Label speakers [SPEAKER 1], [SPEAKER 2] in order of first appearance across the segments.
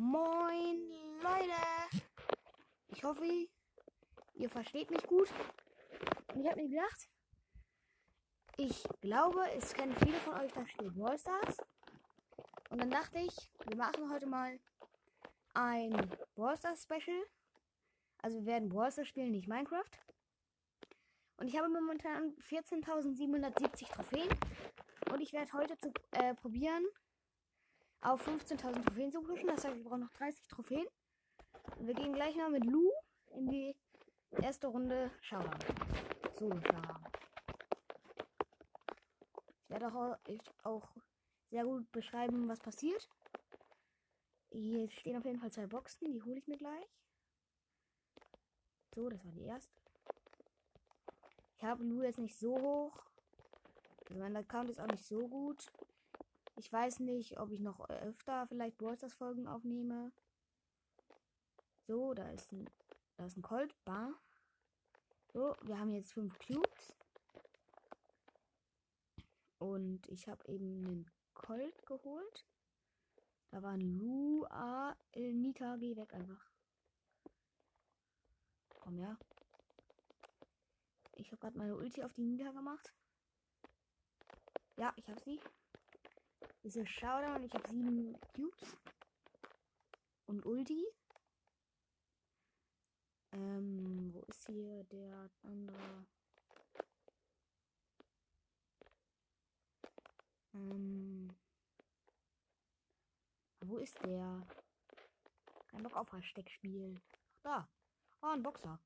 [SPEAKER 1] Moin Leute! Ich hoffe, ihr versteht mich gut. Und ich habe mir gedacht, ich glaube, es kennen viele von euch das Spiel Brawl Stars. Und dann dachte ich, wir machen heute mal ein Brawl Stars Special. Also wir werden Brawl Stars spielen, nicht Minecraft. Und ich habe momentan 14.770 Trophäen. Und ich werde heute zu, äh, probieren, auf 15.000 Trophäen zu pushen. Das heißt, ich brauche noch 30 Trophäen. Und wir gehen gleich mal mit Lu in die erste Runde Showdown. Solo Showdown. Ich werde auch, auch sehr gut beschreiben, was passiert. Hier stehen auf jeden Fall zwei Boxen, die hole ich mir gleich. So, das war die erste. Ich habe Lu jetzt nicht so hoch. Also mein Account ist auch nicht so gut. Ich weiß nicht, ob ich noch öfter vielleicht Brawlstars Folgen aufnehme. So, da ist ein, da ist ein Colt, Bar. So, wir haben jetzt fünf Cubes. Und ich habe eben einen Colt geholt. Da war ein Lu, A, äh, Nita, geh weg einfach. Komm, ja. Ich habe gerade meine Ulti auf die Nita gemacht. Ja, ich habe sie. Diese Showdown, ich habe sieben Cubes. Und Ulti. Ähm, wo ist hier der andere? Ähm, wo ist der? Kein Bock auf Versteckspiel. Da. Oh, ein Boxer.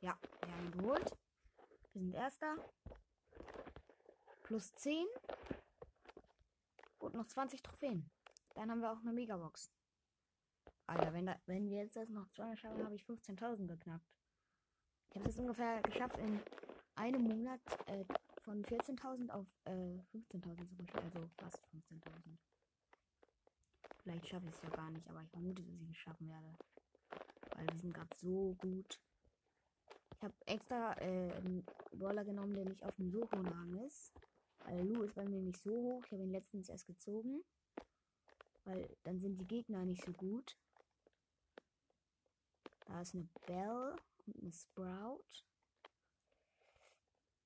[SPEAKER 1] Ja, wir haben ihn geholt. Wir sind Erster. Plus 10. Und noch 20 Trophäen. Dann haben wir auch eine Megabox. Alter, wenn, da, wenn wir jetzt das noch zweimal schaffen, habe ich 15.000 geknackt. Ich habe es jetzt ungefähr geschafft, in einem Monat äh, von 14.000 auf äh, 15.000 zu pushen. Also fast 15.000. Vielleicht schaffe ich es ja gar nicht, aber ich vermute, dass ich es schaffen werde. Weil wir sind gerade so gut. Ich habe extra äh, einen Brawler genommen, der nicht auf dem so ist. Weil Lu ist bei mir nicht so hoch. Ich habe ihn letztens erst gezogen. Weil dann sind die Gegner nicht so gut. Da ist eine Bell und eine Sprout.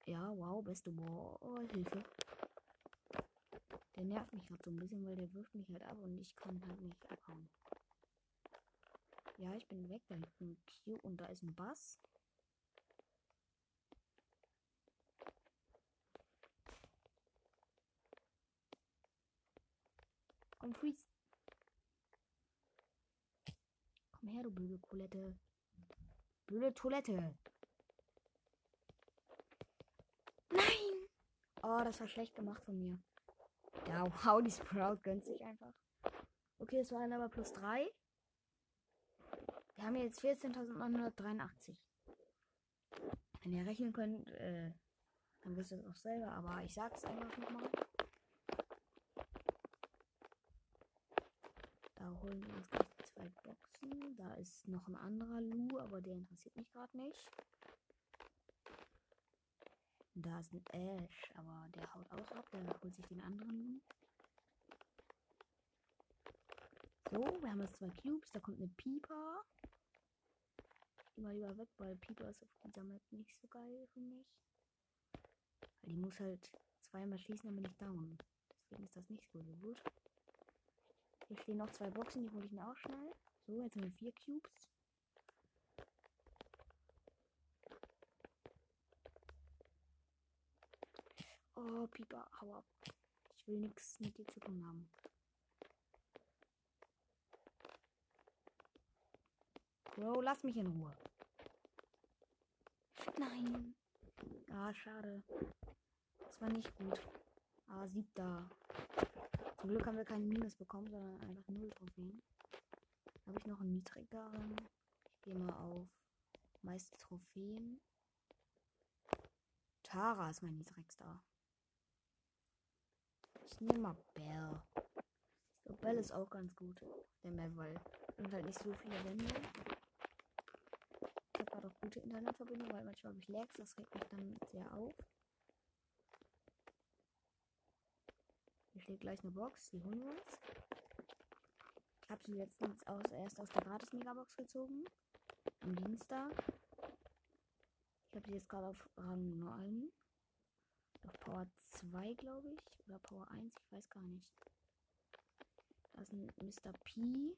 [SPEAKER 1] Ja, wow, beste Ball. Hilfe. Der nervt mich gerade so ein bisschen, weil der wirft mich halt ab und ich kann halt nicht abhauen. Ja, ich bin weg. Da hinten ein Q und da ist ein Bass. Komm, Freeze. Komm her, du blöde Toilette. Blöde Toilette. Nein! Oh, das war schlecht gemacht von mir. Ja, wow, die Sprout gönnt sich einfach. Okay, es waren aber plus 3. Wir haben jetzt 14.983. Wenn ihr rechnen könnt, äh, dann wisst ihr es auch selber, aber ich sag's einfach nochmal. Holen wir uns gleich zwei Boxen. Da ist noch ein anderer Lu, aber der interessiert mich gerade nicht. Da ist ein Ash, aber der haut auch ab. Der holt sich den anderen Lu. So, wir haben jetzt zwei Cubes. Da kommt eine Pieper. Immer lieber weg, weil Pieper ist auf dieser Map nicht so geil für mich. Weil die muss halt zweimal schießen, dann bin ich down. Deswegen ist das nicht so gut. Hier stehen noch zwei Boxen, die hole ich mir auch schnell. So, jetzt haben wir vier Cubes. Oh, Pieper, hau ab. Ich will nichts mit dir zu tun haben. Bro, lass mich in Ruhe. Nein. Ah, schade. Das war nicht gut. Ah, siebter. Zum Glück haben wir keinen Minus bekommen, sondern einfach null Trophäen. Habe ich noch einen niedrigeren? Ich gehe mal auf meiste Trophäen. Tara ist mein niedrigster. Ich nehme mal Bell. So, Bell ist auch ganz gut. Der weil sind halt nicht so viele Wände. Ich habe gerade auch gute Internetverbindung, weil manchmal habe ich Lags, das regt mich dann sehr auf. Hier steht gleich eine Box, die holen wir uns. Ich habe sie letztens aus, erst aus der Gratis-Megabox gezogen. Am Dienstag. Ich habe sie jetzt gerade auf Rang 9. Auf Power 2, glaube ich. Oder Power 1, ich weiß gar nicht. Da ist ein Mr. P.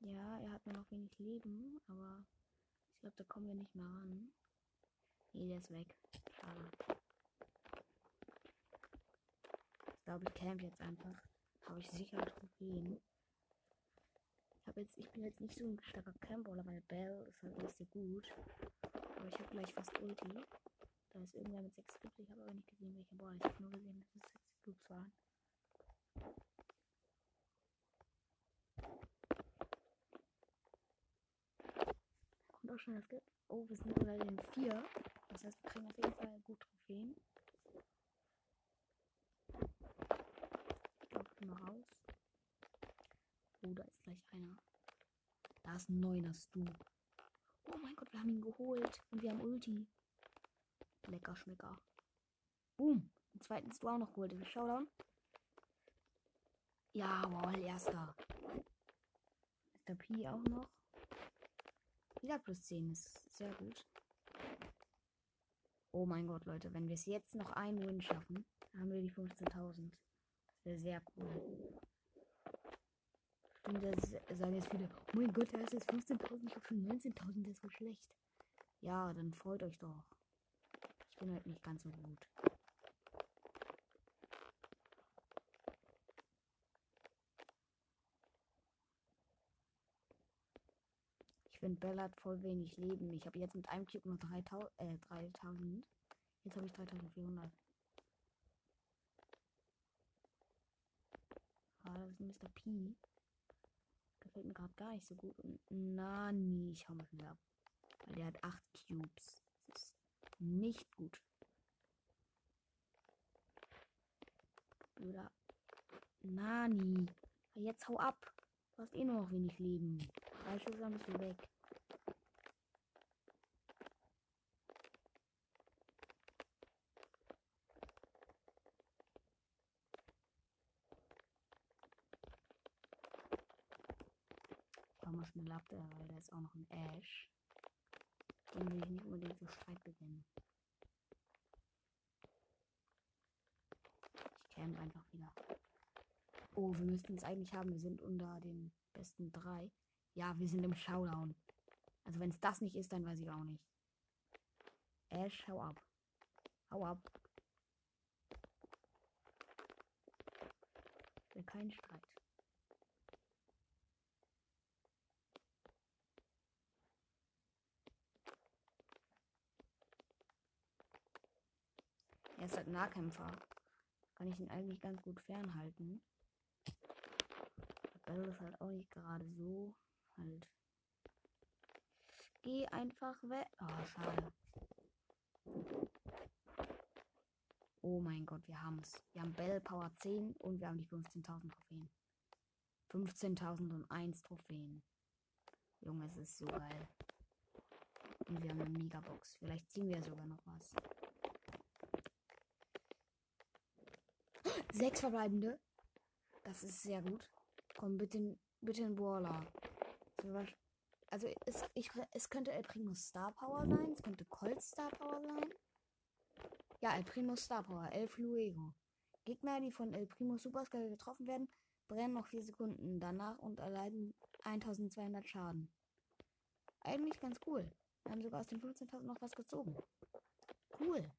[SPEAKER 1] Ja, er hat nur noch wenig Leben, aber ich glaube, da kommen wir nicht mehr ran. Nee, der ist weg. Schade. Ich glaube, ich camp jetzt einfach. Habe ich sicher Trophäen. Ich jetzt, ich bin jetzt nicht so ein starker Camper, weil Bell ist halt nicht so gut. Aber ich habe gleich fast Ulti. Da ist irgendwer mit 6 Cubes. Ich habe aber nicht gesehen, welcher Ball. Ich habe nur gesehen, dass es 6 Cubes waren. Auch schon das gibt. Oh, wir sind bei den 4. Das heißt, wir kriegen auf jeden Fall gut Trophäen. Ich glaube, ich mal raus. Oh, da ist gleich einer. Da ist ein neuner Stu. Oh mein Gott, wir haben ihn geholt. Und wir haben Ulti. Lecker Schmecker. Boom. Den zweiten Stu auch noch geholt. Showdown. Jawohl, erster. Mr. P auch noch. Wieder plus 10 ist sehr gut. Oh mein Gott, Leute, wenn wir es jetzt noch ein Win schaffen, haben wir die 15.000. Das wäre sehr cool. Und das sagen jetzt viele, oh mein Gott, da ist jetzt 15.000, ich habe schon 19.000, das ist so schlecht. Ja, dann freut euch doch. Ich bin halt nicht ganz so gut. Finde, Bella hat voll wenig Leben. Ich habe jetzt mit einem Cube nur 3000. Äh, 3000. Jetzt habe ich 3400. Ah, das ist ein Mr. P. Gefällt mir gerade gar nicht so gut. Nani, ich hau mal schnell ab. Weil der hat 8 Cubes. Das ist nicht gut. Blöder Nani. Jetzt hau ab. Du hast eh nur noch wenig Leben. Schüsse, dann bist du weg. Schnell ab, weil da ist auch noch ein Ash. Den will ich nicht unbedingt für Streit beginnen. Ich camp einfach wieder. Oh, wir müssten es eigentlich haben. Wir sind unter den besten drei. Ja, wir sind im Showdown. Also wenn es das nicht ist, dann weiß ich auch nicht. Ash, hau ab. Hau ab. Ich will keinen Streit. Nahkämpfer. Kann ich ihn eigentlich ganz gut fernhalten. Bell ist halt auch nicht gerade so. Halt. Geh einfach weg. Oh, schade. Oh mein Gott, wir haben es. Wir haben Bell Power 10 und wir haben die 15.000 Trophäen. 15.001 Trophäen. Junge, es ist so geil. Und wir haben eine Megabox. Vielleicht ziehen wir sogar noch was. Sechs verbleibende. Das ist sehr gut. Komm, bitte, bitte ein Brawler. Also, es, ich, es könnte El Primo Star Power sein. Es könnte Colt Star Power sein. Ja, El Primo Star Power. El Fluego. Gegner, die von El Primo Superscale getroffen werden, brennen noch 4 Sekunden danach und erleiden 1200 Schaden. Eigentlich ganz cool. Wir haben sogar aus den 15.000 noch was gezogen. Cool.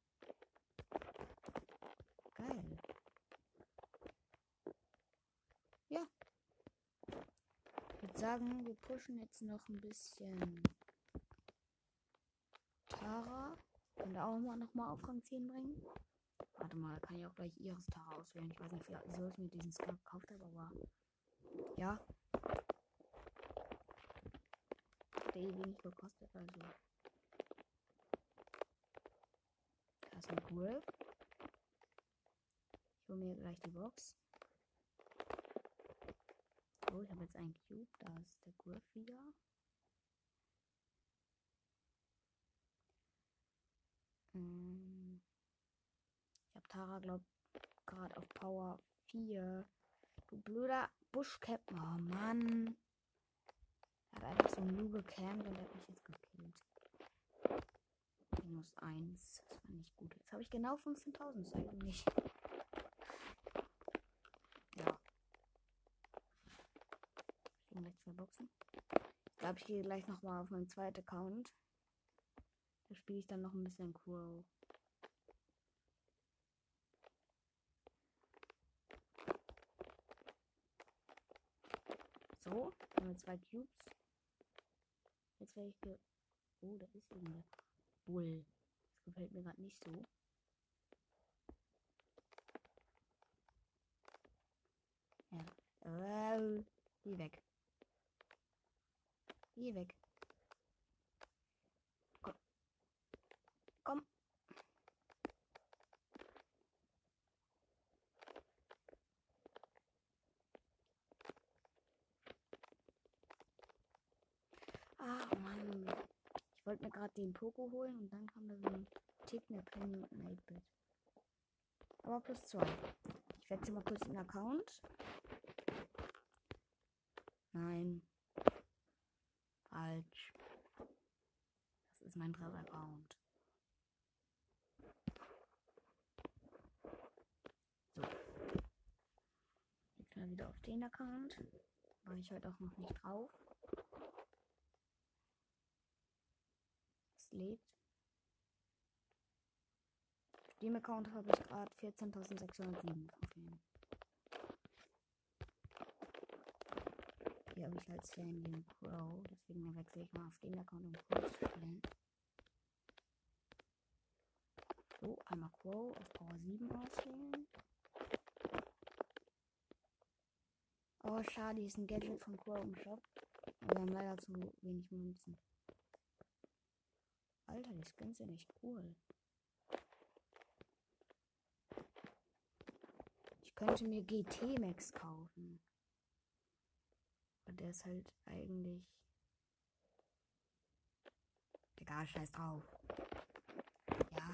[SPEAKER 1] Geil. Ja. Ich würde sagen, wir pushen jetzt noch ein bisschen Tara. Können auch mal noch mal auf Rang 10 bringen. Warte mal, kann ich auch gleich ihres Tara auswählen. Ich weiß nicht, wieso ich mir diesen Skin gekauft habe, aber ja. Der eh wenig gekostet, also. Da ist ein Griff. Ich hole mir gleich die Box. Bowl. Ich habe jetzt einen Cube. Da ist der Griffia. Hm. Ich habe Tara, glaube gerade auf Power 4. Du blöder Buschcap. Oh Mann. Er hat einfach so ein Nu gecampt und hat mich jetzt gekillt. Minus 1. Das war nicht gut. Jetzt habe ich genau 15.000 eigentlich. Gehe gleich zwei Boxen. Ich glaube, ich gehe gleich nochmal auf meinen zweiten Account. Da spiele ich dann noch ein bisschen Crow. So, haben wir zwei Cubes. Jetzt werde ich ge Oh, da ist irgendeine Bull. Das gefällt mir gerade nicht so. Ja. Äh, geh weg. Geh weg. Komm. Komm. Ah, Mann. Ich wollte mir gerade den Poko holen und dann kam da so ein Tick, eine Penny und ein 8-Bit. Aber plus zwei. Ich wechsle mal kurz den Account. Nein. Mein Dritter-Account. So. Jetzt mal wieder auf den Account. War ich heute auch noch nicht drauf. Es lebt. Auf dem Account habe ich gerade 14.607 Trophäen. Hier habe ich als Fan den Pro, deswegen wechsle ich mal auf den Account, um Pro spielen. So, einmal Quo auf Power 7 auswählen. Oh, schade, hier ist ein Gadget von Quo im Shop. Aber wir haben leider zu wenig Münzen. Alter, die Skins sind echt cool. Ich könnte mir GT Max kaufen. Aber der ist halt eigentlich. Egal, scheiß drauf.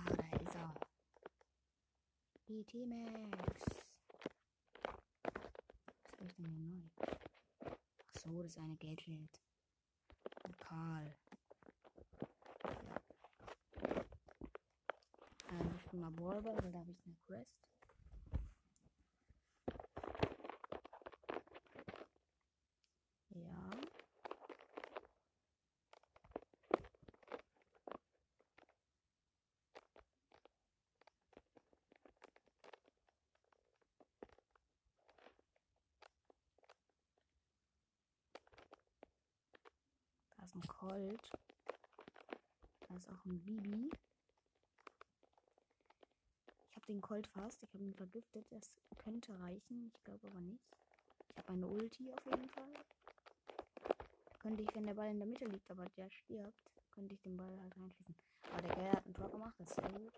[SPEAKER 1] Ja, da ist er. GT Max. Was ich denn hier neu? Ach so, das ist eine Geldschild. Und Karl. Also ich bin mal Ballball, weil da habe ich eine Quest. Ja. Da ist ein Colt. Da ist auch ein Bibi. Ich habe den Colt fast. Ich habe ihn vergiftet. Das könnte reichen. Ich glaube aber nicht. Ich habe eine Ulti auf jeden Fall. Könnte ich, wenn der Ball in der Mitte liegt, aber der stirbt, könnte ich den Ball halt reinschießen. Aber der Geier hat ein Tor gemacht. Das ist sehr gut.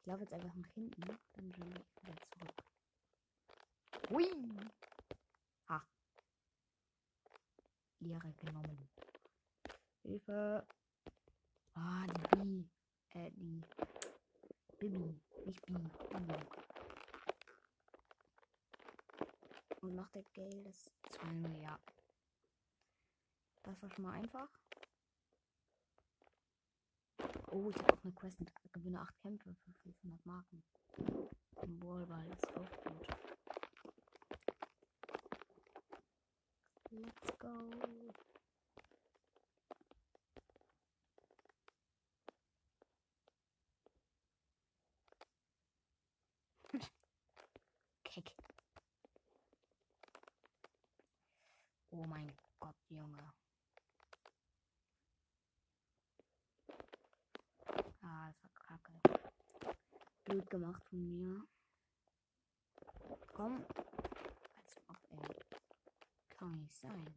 [SPEAKER 1] Ich laufe jetzt einfach nach hinten. Dann jump ich wieder zurück. Hui! Ha. Ehre genommen. Hilfe. Ah, die Bi. Äh, die. Bibi. Nicht Bi. Bi. Und macht der Gale das 2 ja. Das war schon mal einfach. Oh, ich habe auch eine Quest mit gewinne 8 Kämpfe für 500 Marken. Im Wallball ist auch gut. Let's go. Keck. Oh mein Gott, Junge. Ah, das war kacke. Blöd gemacht von mir. Komm. Als ob, ey. Kann nicht sein.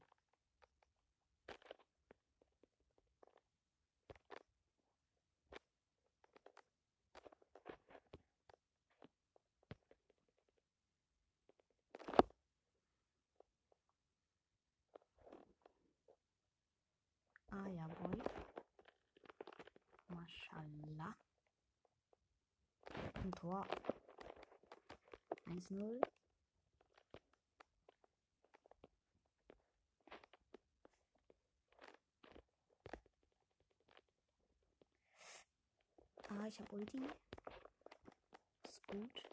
[SPEAKER 1] Ah ja, Boy. Mashallah. Ein Tor. 1-0. Ah, ich habe Ulti. Ist gut.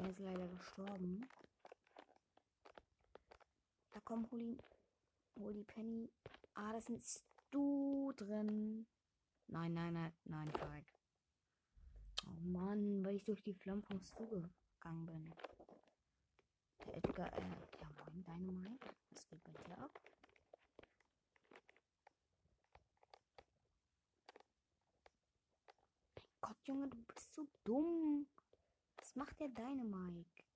[SPEAKER 1] Der ist leider gestorben. Da kommt Holi, Holi Penny. Ah, das ist du drin. Nein, nein, nein, nein, Falk. Oh Mann, weil ich durch die Flammen vom Stu gegangen bin. Der Edgar, äh, ja moin, Dynamite. Was geht bei dir ab? Gott, Junge, du bist so dumm. Was macht der Dynamite?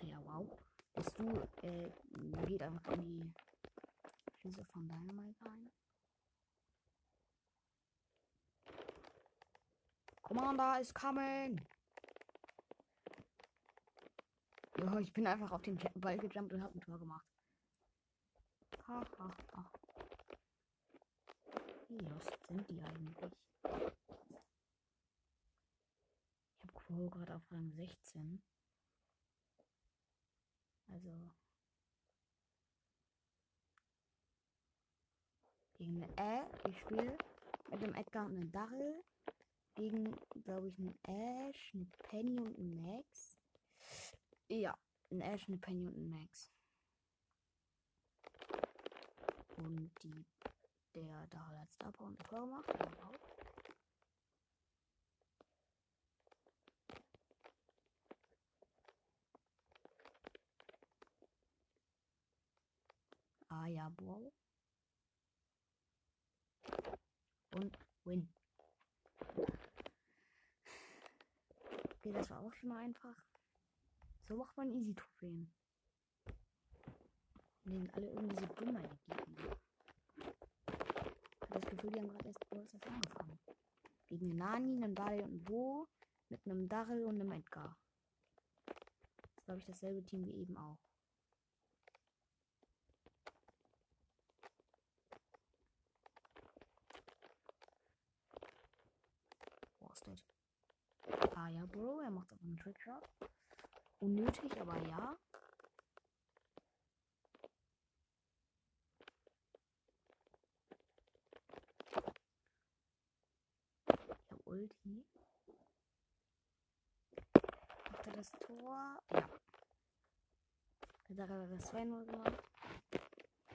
[SPEAKER 1] Ja, wow. Bist du, äh, geht einfach in die Füße von Dynamite rein. Commander is coming! Ja, ich bin einfach auf den Ball gejumpt und hab ein Tor gemacht. Ha, ha, ha. Wie lost sind die eigentlich? Crow gerade auf Rang 16. Also. Gegen eine Ä. Ich spiele mit dem Edgar und einem Darrell. Gegen, glaube ich, einen Ash, eine Penny und einen Max. Ja, ein Ash, eine Penny und ein Max. Und die, der Darrell hat Star Power und Tor gemacht. Wow. Ah. Und win. Okay, das war auch schon mal einfach. So macht man easy Trophäen. Nehmen alle irgendwie so dummer die Gegner. Ich habe das Gefühl, die haben gerade erst das angefangen. Gegen Nani, einen Bali und einen Bo. Mit einem Darrell und einem Edgar. Das ist, glaube ich, dasselbe Team wie eben auch. Ah ja, Bro, er macht aber einen Trickshot. Unnötig, aber ja. Ich Ulti. Macht er das Tor? Ja. Hat das 2-0 gemacht.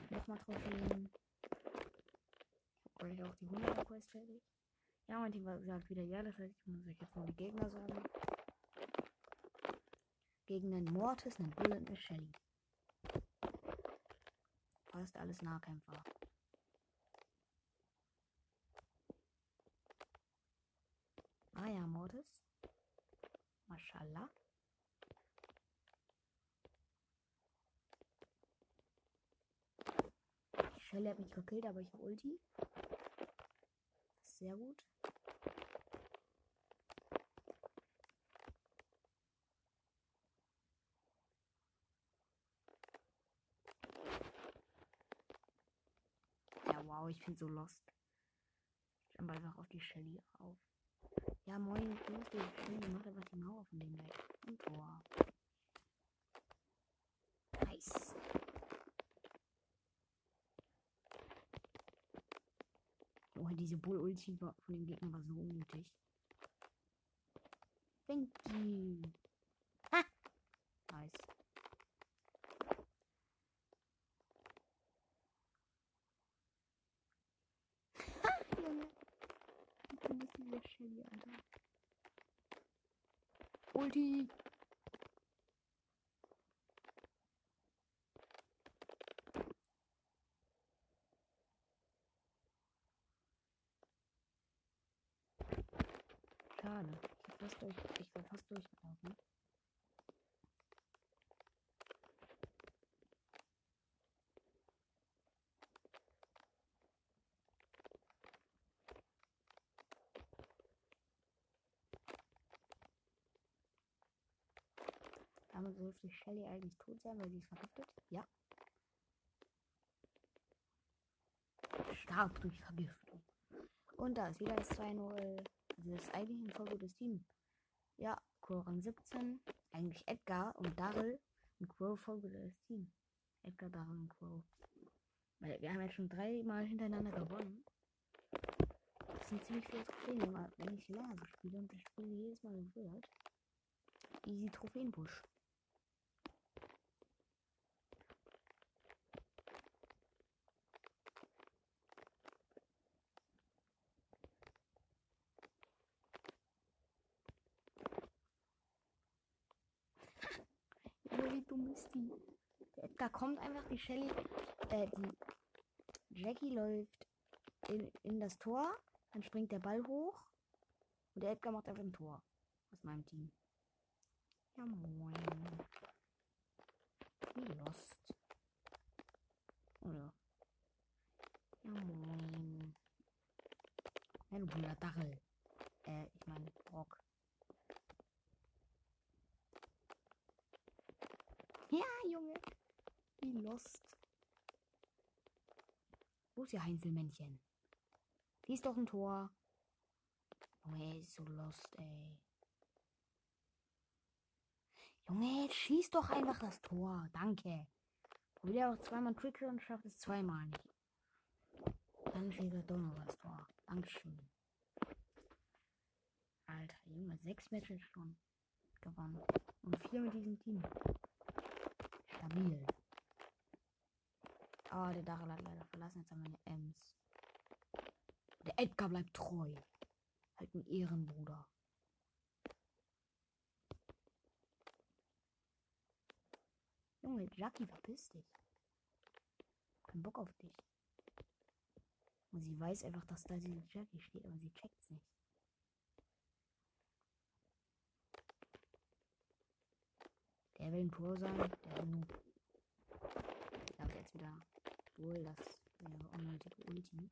[SPEAKER 1] Nochmal Trophäen. Ich hab gleich auch die 100er Quest fertig. Ja, mein Team sagt wieder ja, das heißt, ich muss euch jetzt mal die Gegner sagen. Gegen einen Mortis, einen Bull und eine Shelly. Fast alles Nahkämpfer. Ah ja, Mortis. Mashallah. Shelly hat mich gekillt, aber ich habe Ulti. Sehr gut. Ja, wow, ich bin so lost. Ich jump einfach auf die Shelly auf. Ja, moin, du musst die Shelly, macht einfach die Mauer von dem weg. Und. Nice. Oh, diese Bull-Ulti von dem Gegner war so unnötig. Thank you. Ha! Nice. Junge. Ich bin nicht dieser Shelly, Alter. Ulti. Schade. Ich, hab fast durch, ich war fast durchgelaufen. Damit dürfte Shelly eigentlich tot sein, weil sie ist vergiftet. Ja. Starb durch Vergiftung. Und da ist wieder das 2-0. Also das ist eigentlich ein voll gutes Team. Ja, Crow Rang 17. Eigentlich Edgar und Daryl und Crow voll gutes Team. Edgar, Daryl und Crow. Weil wir haben jetzt schon dreimal hintereinander gewonnen. Das sind ziemlich viele Trophäen, wenn ich so spiele und das Spiel jedes Mal wird. Easy Trophäenpush. Wie die? Da kommt einfach die Shelly, äh, die Jackie läuft in, in das Tor, dann springt der Ball hoch und der Edgar macht einfach ein Tor aus meinem Team. Ja moin. Wie lost. Oder? Ja moin. Ja, du blöder Dachel. Äh, ich meine Brock. Ja, Junge. Wie lost. Wo ist ihr Heinzelmännchen? Sie ist doch ein Tor. Junge, ist so lost, ey. Junge, schieß doch einfach das Tor. Danke. Probier auch zweimal Trickle und schafft es zweimal nicht. Dann schießt er doch noch das Tor. Dankeschön. Alter, Junge, sechs Matches schon gewonnen. Und vier mit diesem Team. Stabil. Ah, der Dachel hat leider verlassen. Jetzt haben wir eine Ems. Der Edgar bleibt treu. Halt ein Ehrenbruder. Junge, Jackie, verpiss dich. Kein Bock auf dich. Und sie weiß einfach, dass da diese Jackie steht, aber sie checkt's nicht. Der will ein Pro sein, der Noob. Ich glaube jetzt wieder wohl, das wäre unnötige Ulti.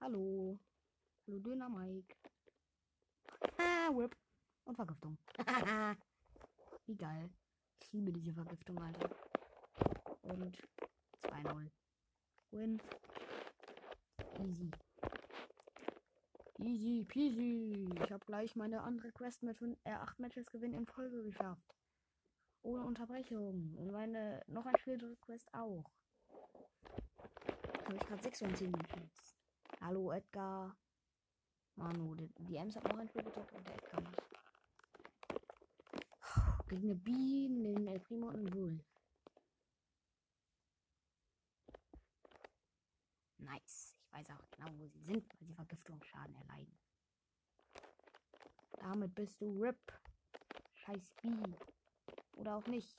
[SPEAKER 1] Hallo. Hallo Döner Mike. Ah, Whip. Und Vergiftung. Wie geil. Ich liebe diese Vergiftung, Alter. Und 2-0. Win. Easy. Easy peasy. Ich habe gleich meine andere Quest mit 5, äh, 8 Matches Gewinn in Folge geschafft. Ohne Unterbrechung. Und meine noch ein schwere Quest auch. Habe ich gerade 6 von 10 Matches. Hallo Edgar. Manu, die, die Ems hat noch ein Spiel gedrückt und der Edgar nicht. Gegen eine Bienen, den El Primo und einen Bull. Nice. Weiß auch genau, wo sie sind, weil sie Vergiftungsschaden erleiden. Damit bist du RIP. Scheiß B. Oder auch nicht.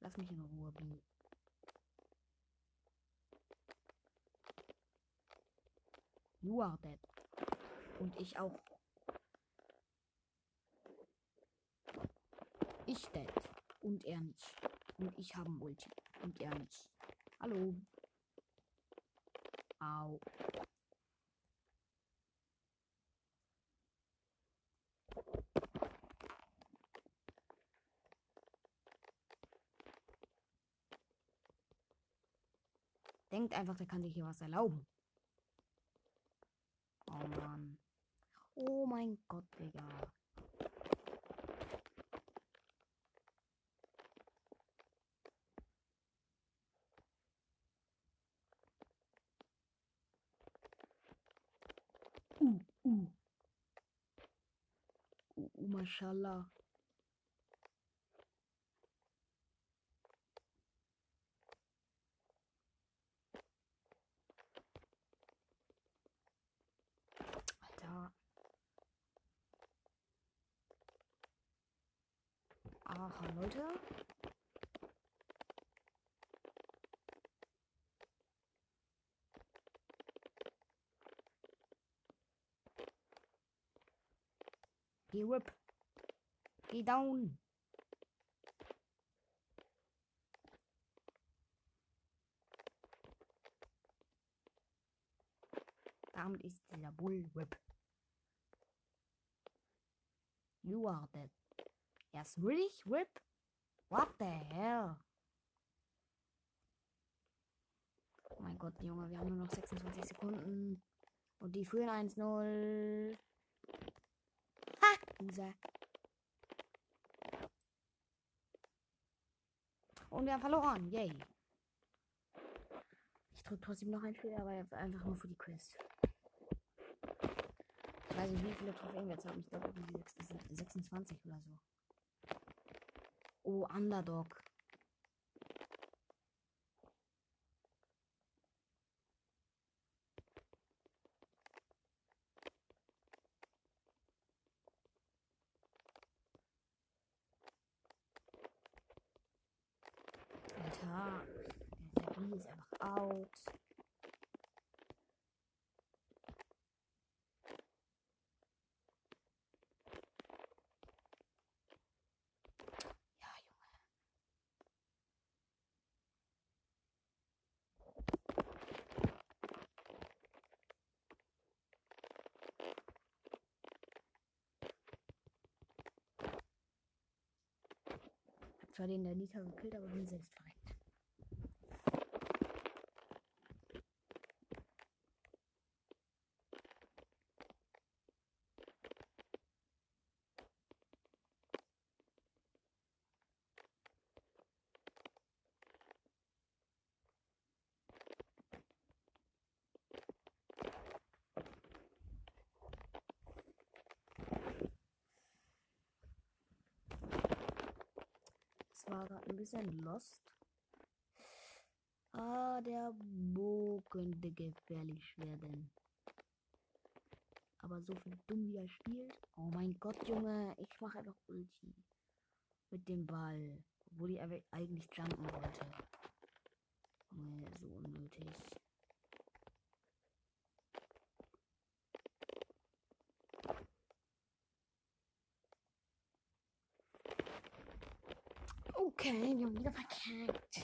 [SPEAKER 1] Lass mich in Ruhe, B. You are dead. Und ich auch. Ich dead. Und er nicht. Und ich habe ein Ulti. Und er nicht. Hallo. Au. Denkt einfach, der kann sich hier was erlauben. Oh Mann. Oh mein Gott, Digga. Mashallah. Alter. Aha, Leute. Whip. Geh down. Damit ist dieser Bull Whip You are dead. Yes, really? Rip? What the hell? Oh mein Gott, Junge, wir haben nur noch 26 Sekunden. Und die führen 1-0. Ha! Loser. Und wir haben verloren. Yay. Ich drücke trotzdem noch ein Spiel, aber einfach nur für die Quest. Ich weiß nicht, wie viele Trophäen wir jetzt haben. Ich glaube, 26 oder so. Oh, Underdog. Alter, der Sabi ist einfach out. Ja, zwar den der Nita gekillt, aber bin selbst verreckt. Es war gerade ein bisschen lost. Ah, der Bo könnte gefährlich werden. Aber so viel dumm wie er spielt. Oh mein Gott, Junge. Ich mache einfach Ulti. Mit dem Ball. Obwohl ich eigentlich jumpen wollte. Junge, so unnötig. Okay, wir haben wieder verkackt.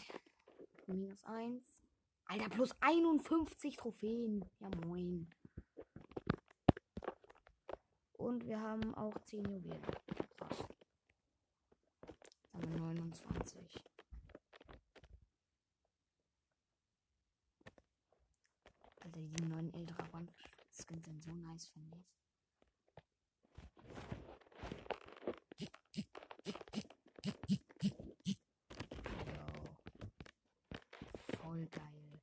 [SPEAKER 1] Minus 1. Alter, plus 51 Trophäen. Ja, moin. Und wir haben auch 10 Juwelen. Krass. Jetzt haben wir 29. Alter, die neuen Eldragon Skins sind so nice, finde ich. Jo. Voll geil.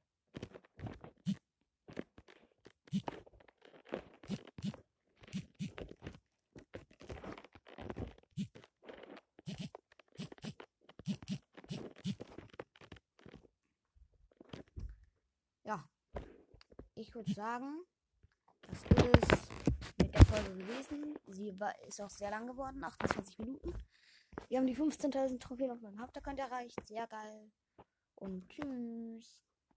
[SPEAKER 1] Ja, ich würde sagen, das ist mit der Folge gewesen. Sie war, ist auch sehr lang geworden, 28 Minuten. Wir haben die 15.000 Trophäen auf meinem Hauptaccount erreicht. Sehr geil. Und tschüss.